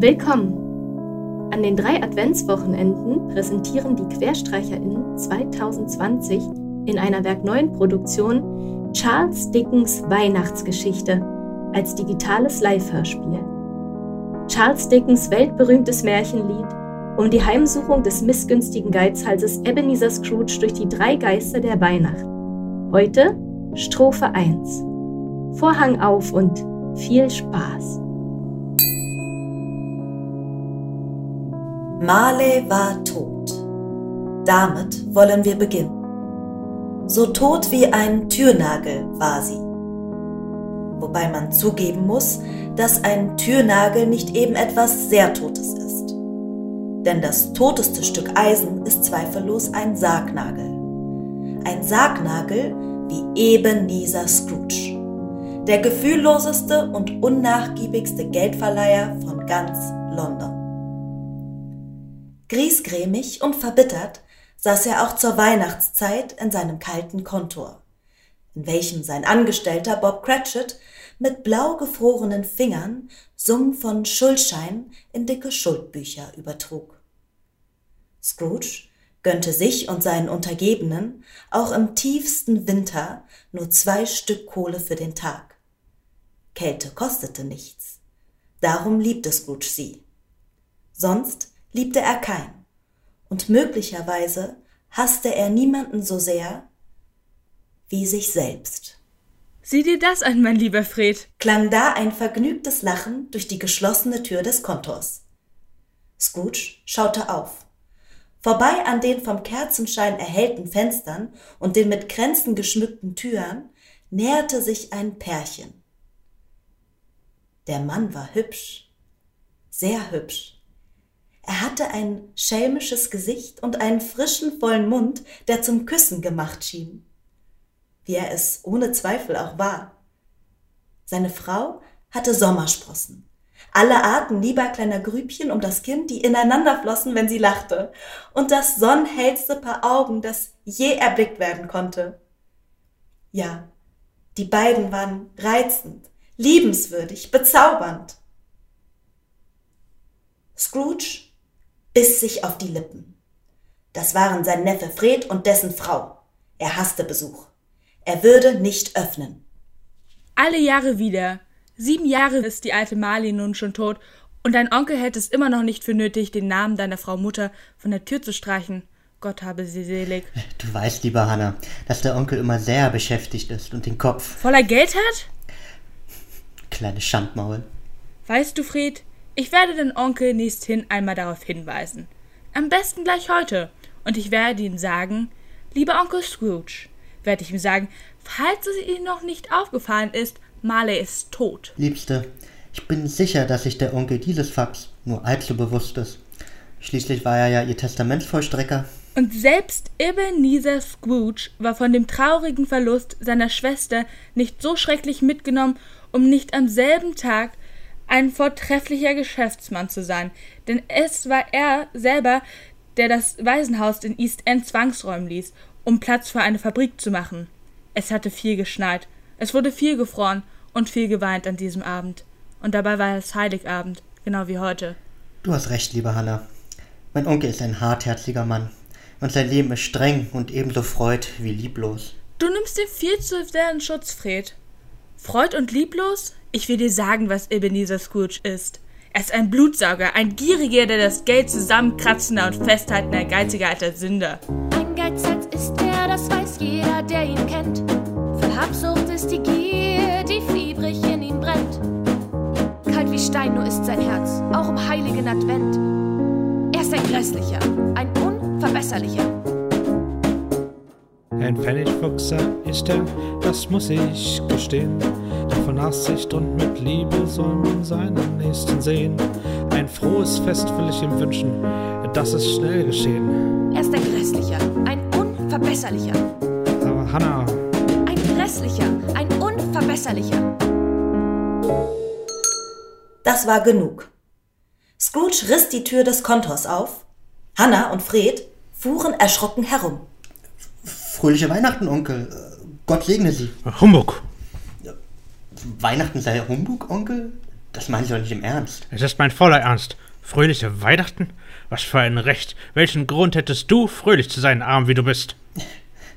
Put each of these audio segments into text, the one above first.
Willkommen! An den drei Adventswochenenden präsentieren die QuerstreicherInnen 2020 in einer Werk 9 Produktion Charles Dickens Weihnachtsgeschichte als digitales Live-Hörspiel. Charles Dickens weltberühmtes Märchenlied um die Heimsuchung des missgünstigen Geizhalses Ebenezer Scrooge durch die drei Geister der Weihnacht. Heute Strophe 1. Vorhang auf und viel Spaß. Marley war tot. Damit wollen wir beginnen. So tot wie ein Türnagel war sie. Wobei man zugeben muss, dass ein Türnagel nicht eben etwas sehr Totes ist. Denn das toteste Stück Eisen ist zweifellos ein Sargnagel. Ein Sargnagel wie Ebenezer Scrooge. Der gefühlloseste und unnachgiebigste Geldverleiher von ganz London. Griesgrämig und verbittert saß er auch zur Weihnachtszeit in seinem kalten Kontor, in welchem sein Angestellter Bob Cratchit mit blau gefrorenen Fingern Summen von Schuldschein in dicke Schuldbücher übertrug. Scrooge gönnte sich und seinen Untergebenen auch im tiefsten Winter nur zwei Stück Kohle für den Tag. Kälte kostete nichts. Darum liebte Scrooge sie. Sonst liebte er keinen. Und möglicherweise hasste er niemanden so sehr wie sich selbst. Sieh dir das an, mein lieber Fred, klang da ein vergnügtes Lachen durch die geschlossene Tür des Kontors. Scrooge schaute auf. Vorbei an den vom Kerzenschein erhellten Fenstern und den mit Kränzen geschmückten Türen näherte sich ein Pärchen. Der Mann war hübsch, sehr hübsch. Er hatte ein schelmisches Gesicht und einen frischen, vollen Mund, der zum Küssen gemacht schien. Wie er es ohne Zweifel auch war. Seine Frau hatte Sommersprossen. Alle Arten lieber kleiner Grübchen um das Kinn, die ineinander flossen, wenn sie lachte. Und das sonnenhellste Paar Augen, das je erblickt werden konnte. Ja, die beiden waren reizend, liebenswürdig, bezaubernd. Scrooge biss sich auf die Lippen. Das waren sein Neffe Fred und dessen Frau. Er hasste Besuch. Er würde nicht öffnen. Alle Jahre wieder. Sieben Jahre ist die alte Marley nun schon tot, und dein Onkel hätte es immer noch nicht für nötig, den Namen deiner Frau Mutter von der Tür zu streichen. Gott habe sie selig. Du weißt, lieber Hanna, dass der Onkel immer sehr beschäftigt ist und den Kopf voller Geld hat? Kleine Schandmaul. Weißt du, Fred, ich werde den Onkel nächsthin einmal darauf hinweisen. Am besten gleich heute. Und ich werde ihm sagen, lieber Onkel Scrooge, werde ich ihm sagen, falls es Ihnen noch nicht aufgefallen ist, Marley ist tot. Liebste, ich bin sicher, dass sich der Onkel dieses Fakts nur allzu bewusst ist. Schließlich war er ja ihr Testamentsvollstrecker. Und selbst Ebenezer Scrooge war von dem traurigen Verlust seiner Schwester nicht so schrecklich mitgenommen, um nicht am selben Tag ein vortrefflicher Geschäftsmann zu sein, denn es war er selber, der das Waisenhaus in East End zwangsräumen ließ, um Platz für eine Fabrik zu machen. Es hatte viel geschneit, es wurde viel gefroren und viel geweint an diesem Abend. Und dabei war es Heiligabend, genau wie heute. Du hast recht, liebe Hanna. Mein Onkel ist ein hartherziger Mann. Und sein Leben ist streng und ebenso freud wie lieblos. Du nimmst ihm viel zu sehr in Schutz, Fred. Freud und lieblos? Ich will dir sagen, was Ebenezer Scrooge ist. Er ist ein Blutsauger, ein Gieriger, der das Geld zusammenkratzender und festhaltender, geiziger alter Sünder. Ein Geizhals ist er, das weiß jeder, der ihn kennt. Voll Habsucht ist die Gier, die fiebrig in ihm brennt. Kalt wie Stein nur ist sein Herz, auch im heiligen Advent. Er ist ein grässlicher, ein unverbesserlicher. Ein Pfennigfuchser ist er, das muss ich gestehen. Doch von Nachsicht und mit Liebe soll man seinen Nächsten sehen. Ein frohes Fest will ich ihm wünschen, das ist schnell geschehen. Er ist ein grässlicher, ein unverbesserlicher. Aber Hannah, Ein grässlicher, ein unverbesserlicher. Das war genug. Scrooge riss die Tür des Kontors auf. Hannah und Fred fuhren erschrocken herum. Fröhliche Weihnachten, Onkel. Gott segne Sie. Humbug. Weihnachten sei Humbug, Onkel? Das meine ich doch nicht im Ernst. Es ist mein voller Ernst. Fröhliche Weihnachten? Was für ein Recht. Welchen Grund hättest du, fröhlich zu sein, arm wie du bist?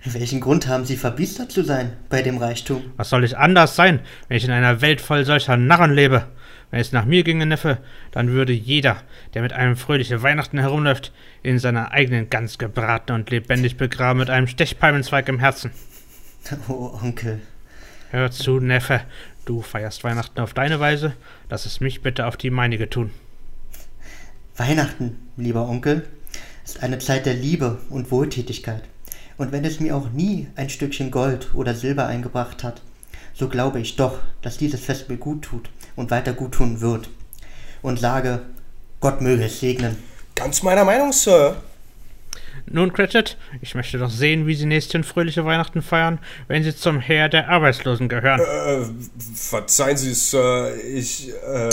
Welchen Grund haben Sie, verbiestert zu sein bei dem Reichtum? Was soll ich anders sein, wenn ich in einer Welt voll solcher Narren lebe? Wenn es nach mir ginge, Neffe, dann würde jeder, der mit einem fröhliche Weihnachten herumläuft, in seiner eigenen Gans gebraten und lebendig begraben mit einem Stechpalmenzweig im Herzen. Oh, Onkel. Hör zu, Neffe, du feierst Weihnachten auf deine Weise, lass es mich bitte auf die meinige tun. Weihnachten, lieber Onkel, ist eine Zeit der Liebe und Wohltätigkeit. Und wenn es mir auch nie ein Stückchen Gold oder Silber eingebracht hat, so glaube ich doch, dass dieses Fest mir gut tut und weiter gut tun wird. Und sage, Gott möge es segnen. Ganz meiner Meinung, Sir. Nun, Cratchit, ich möchte doch sehen, wie Sie nächsten fröhliche Weihnachten feiern, wenn Sie zum Heer der Arbeitslosen gehören. Äh, verzeihen Sie, Sir, ich, äh.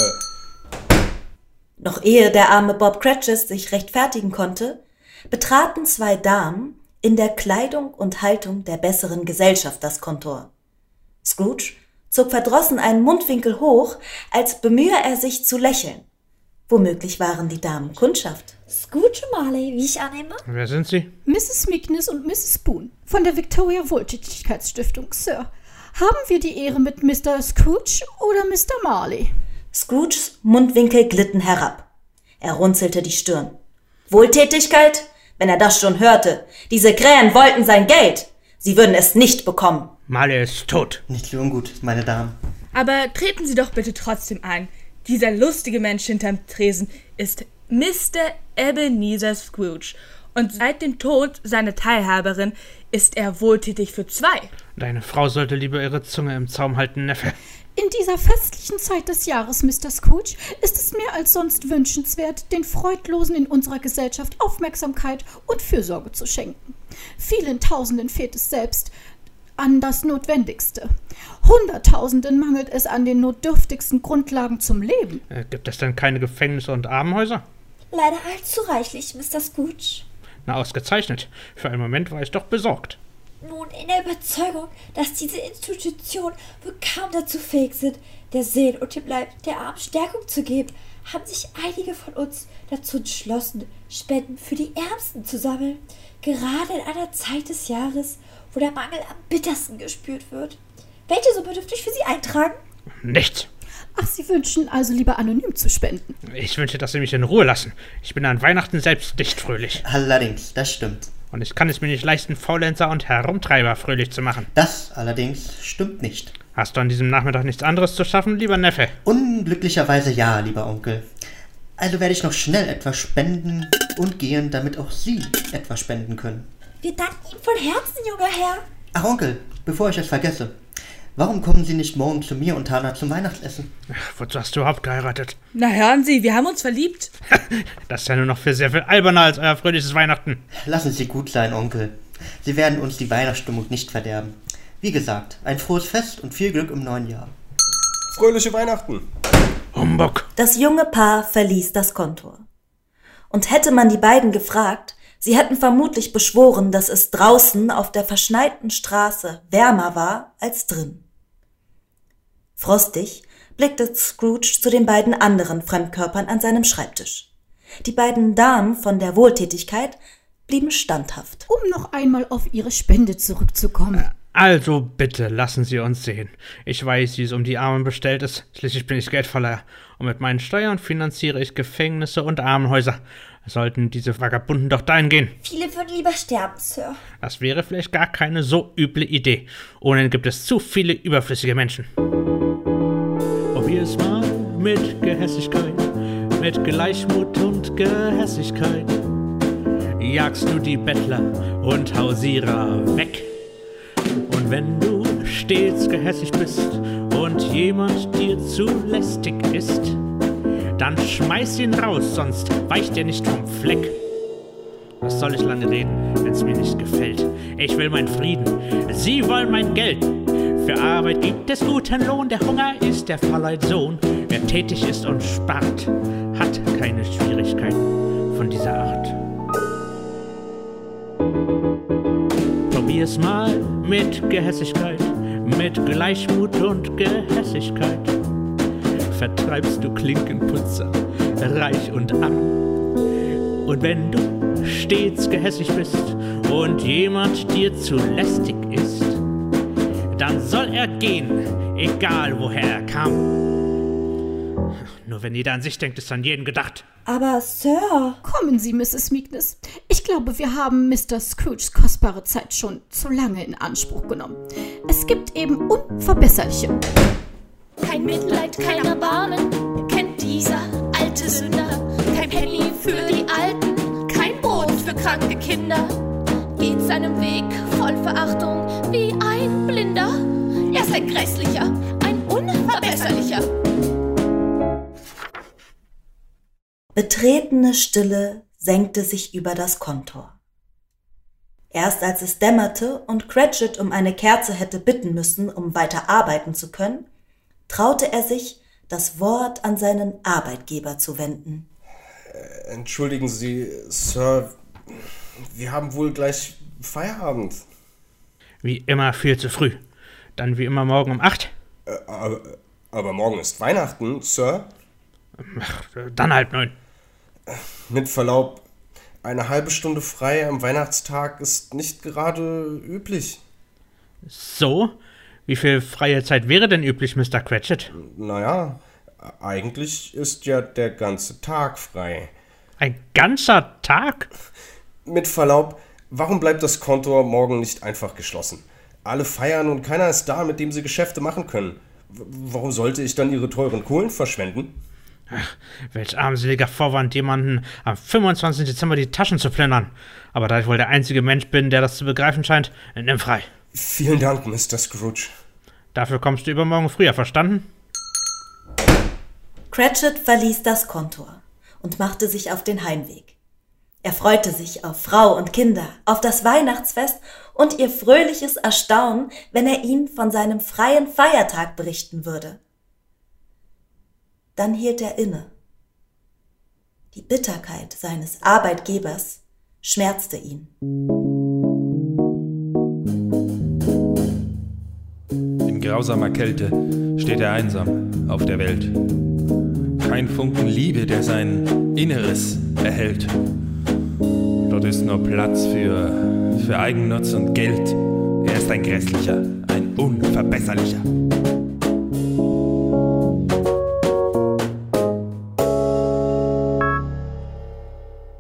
Noch ehe der arme Bob Cratchit sich rechtfertigen konnte, betraten zwei Damen in der Kleidung und Haltung der besseren Gesellschaft das Kontor. Scrooge zog verdrossen einen Mundwinkel hoch, als bemühe er sich zu lächeln. Womöglich waren die Damen Kundschaft. Scrooge Marley, wie ich annehme. Wer sind Sie? Mrs. Meekness und Mrs. Boone von der Victoria Wohltätigkeitsstiftung, Sir. Haben wir die Ehre mit Mr. Scrooge oder Mr. Marley? Scrooges Mundwinkel glitten herab. Er runzelte die Stirn. Wohltätigkeit? Wenn er das schon hörte. Diese Krähen wollten sein Geld. Sie würden es nicht bekommen. Marley ist tot. Nicht so ungut, meine Damen. Aber treten Sie doch bitte trotzdem ein. Dieser lustige Mensch hinterm Tresen ist Mr. Ebenezer Scrooge. Und seit dem Tod seiner Teilhaberin ist er wohltätig für zwei. Deine Frau sollte lieber ihre Zunge im Zaum halten, Neffe. In dieser festlichen Zeit des Jahres, Mr. Scrooge, ist es mehr als sonst wünschenswert, den Freudlosen in unserer Gesellschaft Aufmerksamkeit und Fürsorge zu schenken. Vielen Tausenden fehlt es selbst an das Notwendigste. Hunderttausenden mangelt es an den notdürftigsten Grundlagen zum Leben. Äh, gibt es denn keine Gefängnisse und Armenhäuser? Leider allzu reichlich, Mr. Scrooge. Na, ausgezeichnet. Für einen Moment war ich doch besorgt. Nun, in der Überzeugung, dass diese Institutionen wohl kaum dazu fähig sind, der Seele und dem Leib der Armen Stärkung zu geben, haben sich einige von uns dazu entschlossen, Spenden für die Ärmsten zu sammeln. Gerade in einer Zeit des Jahres, wo der Mangel am bittersten gespürt wird. Welche Summe dürfte ich für Sie eintragen? Nichts. Ach, Sie wünschen also lieber anonym zu spenden. Ich wünsche, dass Sie mich in Ruhe lassen. Ich bin an Weihnachten selbst nicht fröhlich. Allerdings, das stimmt. Und ich kann es mir nicht leisten, Faulenzer und Herumtreiber fröhlich zu machen. Das allerdings stimmt nicht. Hast du an diesem Nachmittag nichts anderes zu schaffen, lieber Neffe? Unglücklicherweise ja, lieber Onkel. Also werde ich noch schnell etwas spenden und gehen, damit auch Sie etwas spenden können. Wir danken Ihnen von Herzen, junger Herr. Ach, Onkel, bevor ich es vergesse. Warum kommen Sie nicht morgen zu mir und Hannah zum Weihnachtsessen? Ach, wozu hast du überhaupt geheiratet? Na hören Sie, wir haben uns verliebt. Das ist ja nur noch für sehr viel alberner als euer fröhliches Weihnachten. Lassen Sie gut sein, Onkel. Sie werden uns die Weihnachtsstimmung nicht verderben. Wie gesagt, ein frohes Fest und viel Glück im neuen Jahr. Fröhliche Weihnachten. Humbug. Das junge Paar verließ das Kontor. Und hätte man die beiden gefragt, sie hätten vermutlich beschworen, dass es draußen auf der verschneiten Straße wärmer war als drin. Frostig blickte Scrooge zu den beiden anderen Fremdkörpern an seinem Schreibtisch. Die beiden Damen von der Wohltätigkeit blieben standhaft. Um noch einmal auf Ihre Spende zurückzukommen. Also bitte lassen Sie uns sehen. Ich weiß, wie es um die Armen bestellt ist. Schließlich bin ich Geldverleiher. Und mit meinen Steuern finanziere ich Gefängnisse und Armenhäuser. Sollten diese Vagabunden doch dahin gehen. Viele würden lieber sterben, Sir. Das wäre vielleicht gar keine so üble Idee. Ohnehin gibt es zu viele überflüssige Menschen. Probier es mal mit Gehässigkeit, mit Gleichmut und Gehässigkeit. Jagst du die Bettler und Hausierer weg. Und wenn du stets gehässig bist und jemand dir zu lästig ist, dann schmeiß ihn raus, sonst weicht er nicht vom Fleck. Was soll ich lange reden, wenn's mir nicht gefällt? Ich will meinen Frieden, Sie wollen mein Geld. Für Arbeit gibt es guten Lohn, der Hunger ist der Faulheit Sohn. Wer tätig ist und spart, hat keine Schwierigkeiten von dieser Art. Probier's mal mit Gehässigkeit, mit Gleichmut und Gehässigkeit. Vertreibst du Klinkenputzer, reich und arm. Und wenn du stets gehässig bist und jemand dir zu lästig ist, dann soll er gehen, egal woher er kam. Nur wenn jeder an sich denkt, ist an jeden gedacht. Aber Sir, Kommen Sie, Mrs. Meekness. Ich glaube, wir haben Mr. Scrooges kostbare Zeit schon zu lange in Anspruch genommen. Es gibt eben unverbesserliche. Kein Mitleid, kein Erbarmen kennt dieser alte Sünder. Kein Penny für die Alten, kein Brot für kranke Kinder. Geht seinem Weg voll Verachtung wie ein Blinder. Er ist ein Grässlicher, ein Unverbesserlicher. Betretene Stille senkte sich über das Kontor. Erst als es dämmerte und Cratchit um eine Kerze hätte bitten müssen, um weiter arbeiten zu können, traute er sich, das Wort an seinen Arbeitgeber zu wenden. Entschuldigen Sie, Sir, wir haben wohl gleich Feierabend. Wie immer viel zu früh. Dann wie immer morgen um 8. Äh, aber, aber morgen ist Weihnachten, Sir. Dann halb neun. Mit Verlaub, eine halbe Stunde frei am Weihnachtstag ist nicht gerade üblich. So? Wie viel freie Zeit wäre denn üblich, Mr. Cratchit? Naja, eigentlich ist ja der ganze Tag frei. Ein ganzer Tag? Mit Verlaub, warum bleibt das Kontor morgen nicht einfach geschlossen? Alle feiern und keiner ist da, mit dem sie Geschäfte machen können. W warum sollte ich dann ihre teuren Kohlen verschwenden? Ach, welch armseliger Vorwand, jemanden am 25. Dezember die Taschen zu plündern. Aber da ich wohl der einzige Mensch bin, der das zu begreifen scheint, nimm frei. Vielen Dank, Mr. Scrooge. Dafür kommst du übermorgen früher, verstanden? Cratchit verließ das Kontor und machte sich auf den Heimweg. Er freute sich auf Frau und Kinder, auf das Weihnachtsfest und ihr fröhliches Erstaunen, wenn er ihnen von seinem freien Feiertag berichten würde. Dann hielt er inne. Die Bitterkeit seines Arbeitgebers schmerzte ihn. Grausamer Kälte steht er einsam auf der Welt. Kein Funken Liebe, der sein Inneres erhält. Dort ist nur Platz für, für Eigennutz und Geld. Er ist ein Grässlicher, ein Unverbesserlicher.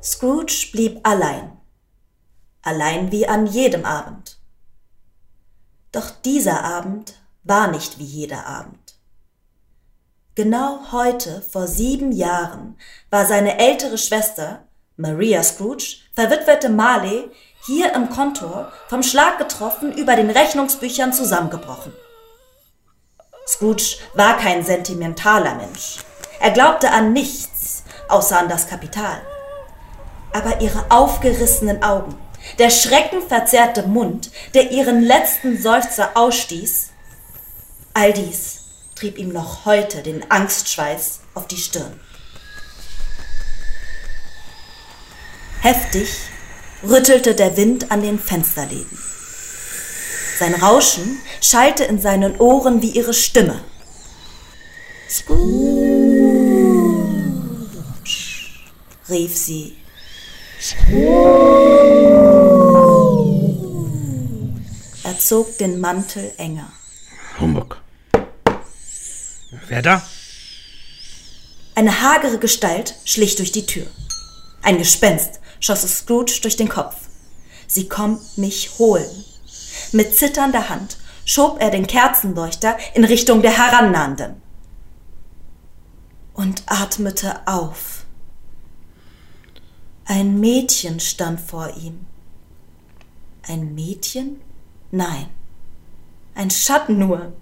Scrooge blieb allein. Allein wie an jedem Abend. Doch dieser Abend war nicht wie jeder Abend. Genau heute, vor sieben Jahren, war seine ältere Schwester, Maria Scrooge, verwitwete Marley, hier im Kontor vom Schlag getroffen über den Rechnungsbüchern zusammengebrochen. Scrooge war kein sentimentaler Mensch. Er glaubte an nichts, außer an das Kapital. Aber ihre aufgerissenen Augen, der schreckenverzerrte Mund, der ihren letzten Seufzer ausstieß, all dies trieb ihm noch heute den Angstschweiß auf die Stirn. Heftig rüttelte der Wind an den Fensterläden. Sein Rauschen schallte in seinen Ohren wie ihre Stimme. Scrooge, rief sie. Er zog den Mantel enger. Humbug. Wer da? Eine hagere Gestalt schlich durch die Tür. Ein Gespenst schoss es Scrooge durch den Kopf. Sie kommt mich holen. Mit zitternder Hand schob er den Kerzenleuchter in Richtung der Herannahenden und atmete auf. Ein Mädchen stand vor ihm. Ein Mädchen? Nein, ein Schatten nur.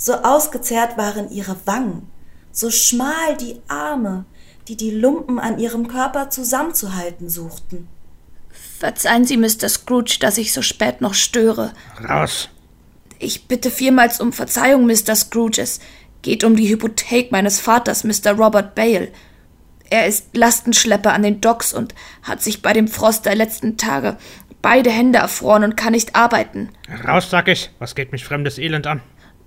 So ausgezehrt waren ihre Wangen, so schmal die Arme, die die Lumpen an ihrem Körper zusammenzuhalten suchten. Verzeihen Sie, Mr. Scrooge, dass ich so spät noch störe. Raus. Ich bitte vielmals um Verzeihung, Mr. Scrooge. Es geht um die Hypothek meines Vaters, Mr. Robert Bale. Er ist Lastenschlepper an den Docks und hat sich bei dem Frost der letzten Tage beide Hände erfroren und kann nicht arbeiten. Raus, sag ich. Was geht mich fremdes Elend an?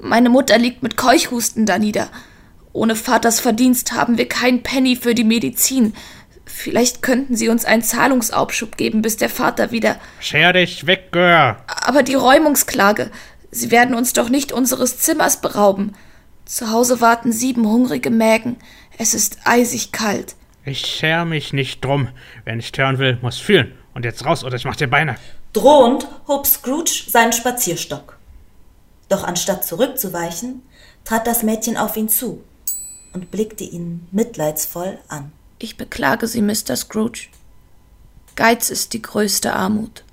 Meine Mutter liegt mit Keuchhusten da nieder. Ohne Vaters Verdienst haben wir kein Penny für die Medizin. Vielleicht könnten Sie uns einen Zahlungsaufschub geben, bis der Vater wieder. Scher dich weg, Gör. Aber die Räumungsklage. Sie werden uns doch nicht unseres Zimmers berauben. Zu Hause warten sieben hungrige Mägen. Es ist eisig kalt. Ich scher mich nicht drum. Wer nicht hören will, muss fühlen. Und jetzt raus, oder ich mach dir Beine. Drohend hob Scrooge seinen Spazierstock. Doch anstatt zurückzuweichen, trat das Mädchen auf ihn zu und blickte ihn mitleidsvoll an. Ich beklage Sie, Mr. Scrooge. Geiz ist die größte Armut.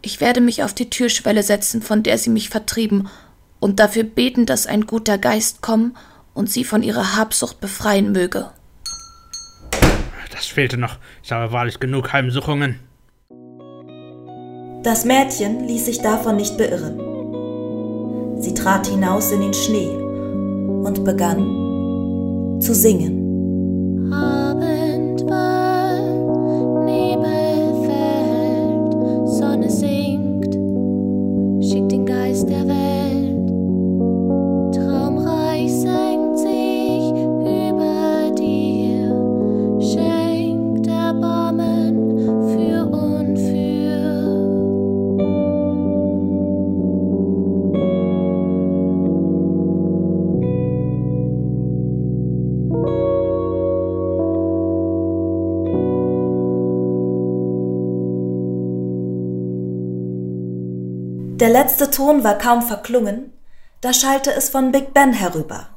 Ich werde mich auf die Türschwelle setzen, von der Sie mich vertrieben, und dafür beten, dass ein guter Geist kommen und Sie von Ihrer Habsucht befreien möge. Das fehlte noch. Ich habe wahrlich genug Heimsuchungen. Das Mädchen ließ sich davon nicht beirren. Sie trat hinaus in den Schnee und begann zu singen. Der letzte Ton war kaum verklungen, da schallte es von Big Ben herüber.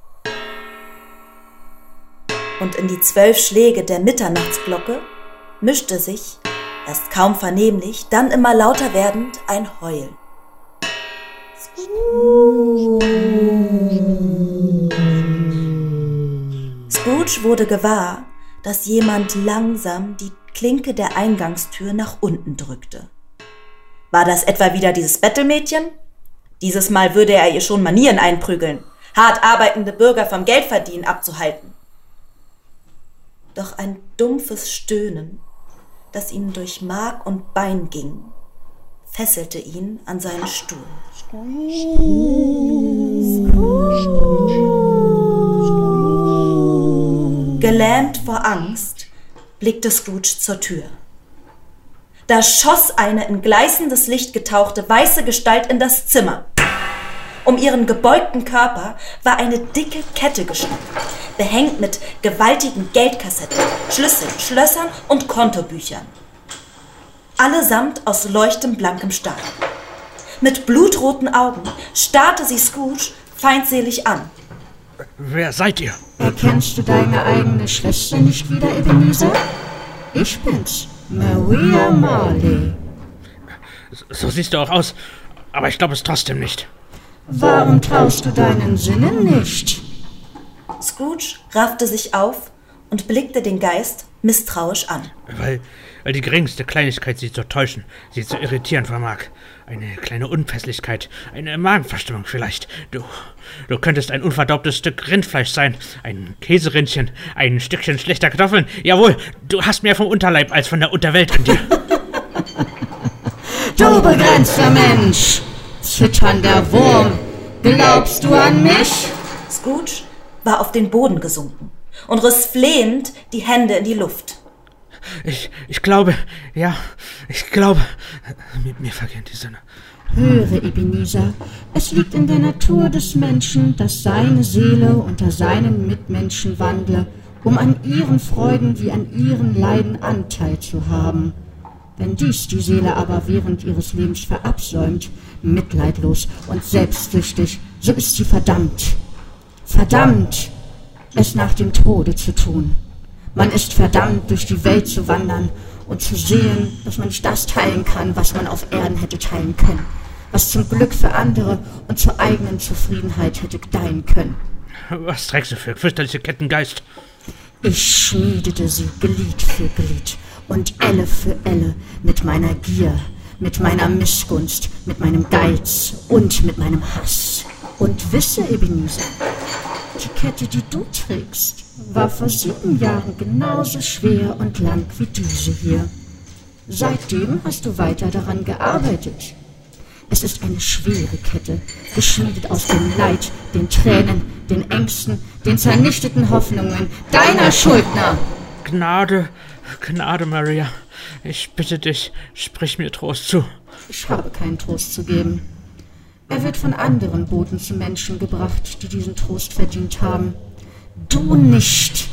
Und in die zwölf Schläge der Mitternachtsglocke mischte sich, erst kaum vernehmlich, dann immer lauter werdend, ein Heulen. Scrooge wurde gewahr, dass jemand langsam die Klinke der Eingangstür nach unten drückte. War das etwa wieder dieses Bettelmädchen? Dieses Mal würde er ihr schon Manieren einprügeln, hart arbeitende Bürger vom Geldverdienen abzuhalten. Doch ein dumpfes Stöhnen, das ihm durch Mark und Bein ging, fesselte ihn an seinen Stuhl. Gelähmt vor Angst blickte Scrooge zur Tür. Da schoss eine in gleißendes Licht getauchte weiße Gestalt in das Zimmer. Um ihren gebeugten Körper war eine dicke Kette geschnitten, behängt mit gewaltigen Geldkassetten, Schlüsseln, Schlössern und Kontobüchern. Allesamt aus leuchtend blankem Stahl. Mit blutroten Augen starrte sie Scrooge feindselig an. Wer seid ihr? Erkennst du deine eigene Schwester nicht wieder, Ebenezer? Ich bin's, Maria Marley. So siehst du auch aus. Aber ich glaube es trotzdem nicht. Warum traust du deinen Sinnen nicht? Scrooge raffte sich auf und blickte den Geist misstrauisch an. Weil, weil die geringste Kleinigkeit sie zu täuschen, sie zu irritieren vermag. Eine kleine Unpässlichkeit, eine Magenverstimmung vielleicht. Du, du könntest ein unverdaubtes Stück Rindfleisch sein, ein Käserindchen, ein Stückchen schlechter Kartoffeln. Jawohl, du hast mehr vom Unterleib als von der Unterwelt in dir. Du begrenzter Mensch! Zitternder Wurm! Glaubst du an mich? Scrooge war auf den Boden gesunken und riss flehend die Hände in die Luft. Ich, ich glaube, ja, ich glaube. Mir, mir vergehen die Sinne. Höre, Ebenezer, es liegt in der Natur des Menschen, dass seine Seele unter seinen Mitmenschen wandle, um an ihren Freuden wie an ihren Leiden Anteil zu haben. Wenn dies die Seele aber während ihres Lebens verabsäumt, mitleidlos und selbstsüchtig, so ist sie verdammt. Verdammt, es nach dem Tode zu tun. Man ist verdammt, durch die Welt zu wandern und zu sehen, dass man nicht das teilen kann, was man auf Erden hätte teilen können, was zum Glück für andere und zur eigenen Zufriedenheit hätte gedeihen können. Was trägst du für fürchterliche Kettengeist? Ich schmiedete sie Glied für Glied und Elle für Elle mit meiner Gier, mit meiner Missgunst, mit meinem Geiz und mit meinem Hass. Und wisse, Ebenezer, die Kette, die du trägst, war vor sieben Jahren genauso schwer und lang wie diese hier. Seitdem hast du weiter daran gearbeitet. Es ist eine schwere Kette, geschmiedet aus dem Leid, den Tränen, den Ängsten, den zernichteten Hoffnungen deiner Schuldner. Gnade, Gnade, Maria. Ich bitte dich, sprich mir Trost zu. Ich habe keinen Trost zu geben. Er wird von anderen Boten zu Menschen gebracht, die diesen Trost verdient haben. Du nicht.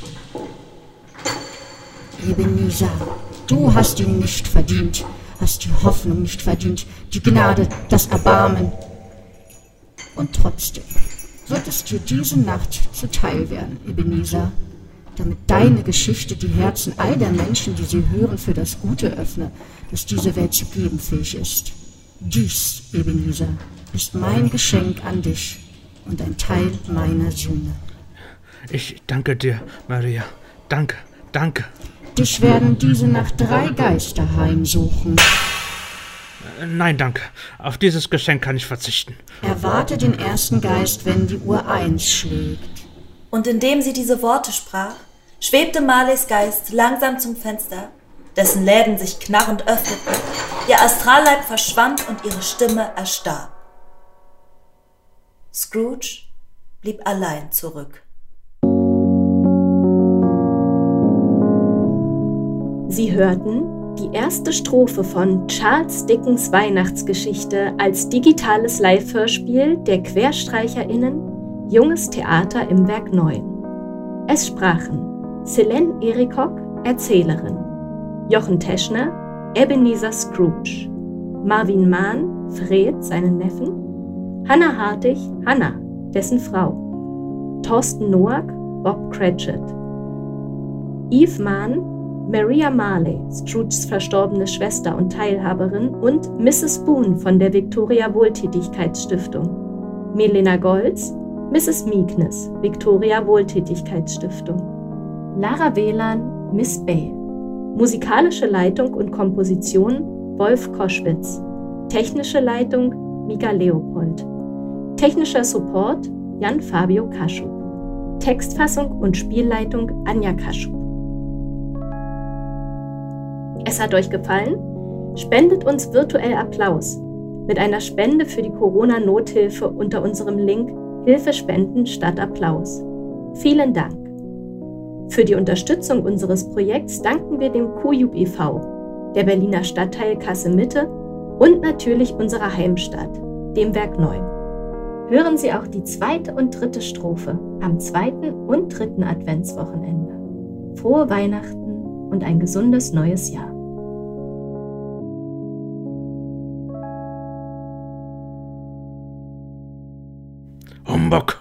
Ebenezer, du hast ihn nicht verdient, hast die Hoffnung nicht verdient, die Gnade, das Erbarmen. Und trotzdem wird es dir diese Nacht zuteil werden, Ebenezer, damit deine Geschichte die Herzen all der Menschen, die sie hören, für das Gute öffne, das diese Welt zu geben fähig ist. Dies, Ebenezer, ist mein Geschenk an dich und ein Teil meiner Sühne. Ich danke dir, Maria. Danke, danke. Dich werden diese Nacht drei Geister heimsuchen. Äh, Nein, danke. Auf dieses Geschenk kann ich verzichten. Erwarte den ersten Geist, wenn die Uhr eins schlägt. Und indem sie diese Worte sprach, schwebte Marleys Geist langsam zum Fenster, dessen Läden sich knarrend öffneten, ihr Astralleib verschwand und ihre Stimme erstarb. Scrooge blieb allein zurück. Sie hörten die erste Strophe von Charles Dickens Weihnachtsgeschichte als digitales Live-Hörspiel der QuerstreicherInnen Junges Theater im Werk 9. Es sprachen Selene Erikok, Erzählerin, Jochen Teschner, Ebenezer Scrooge, Marvin Mahn, Fred, seinen Neffen, Hannah Hartig, Hannah, dessen Frau, Thorsten Noack, Bob Cratchit, Eve Mahn, Maria Marley, Scrooges verstorbene Schwester und Teilhaberin, und Mrs. Boone von der Victoria Wohltätigkeitsstiftung. Melina Golz, Mrs. Meekness, Victoria Wohltätigkeitsstiftung. Lara Wehlan, Miss Bay. Musikalische Leitung und Komposition Wolf Koschwitz. Technische Leitung Mika Leopold. Technischer Support Jan Fabio Kaschub. Textfassung und Spielleitung Anja Kaschub. Es hat euch gefallen? Spendet uns virtuell Applaus mit einer Spende für die Corona-Nothilfe unter unserem Link Hilfe spenden statt Applaus. Vielen Dank. Für die Unterstützung unseres Projekts danken wir dem QUB e.V., der Berliner Stadtteil Kasse Mitte und natürlich unserer Heimstadt, dem Werk 9. Hören Sie auch die zweite und dritte Strophe am zweiten und dritten Adventswochenende. Frohe Weihnachten und ein gesundes neues Jahr. Humbug.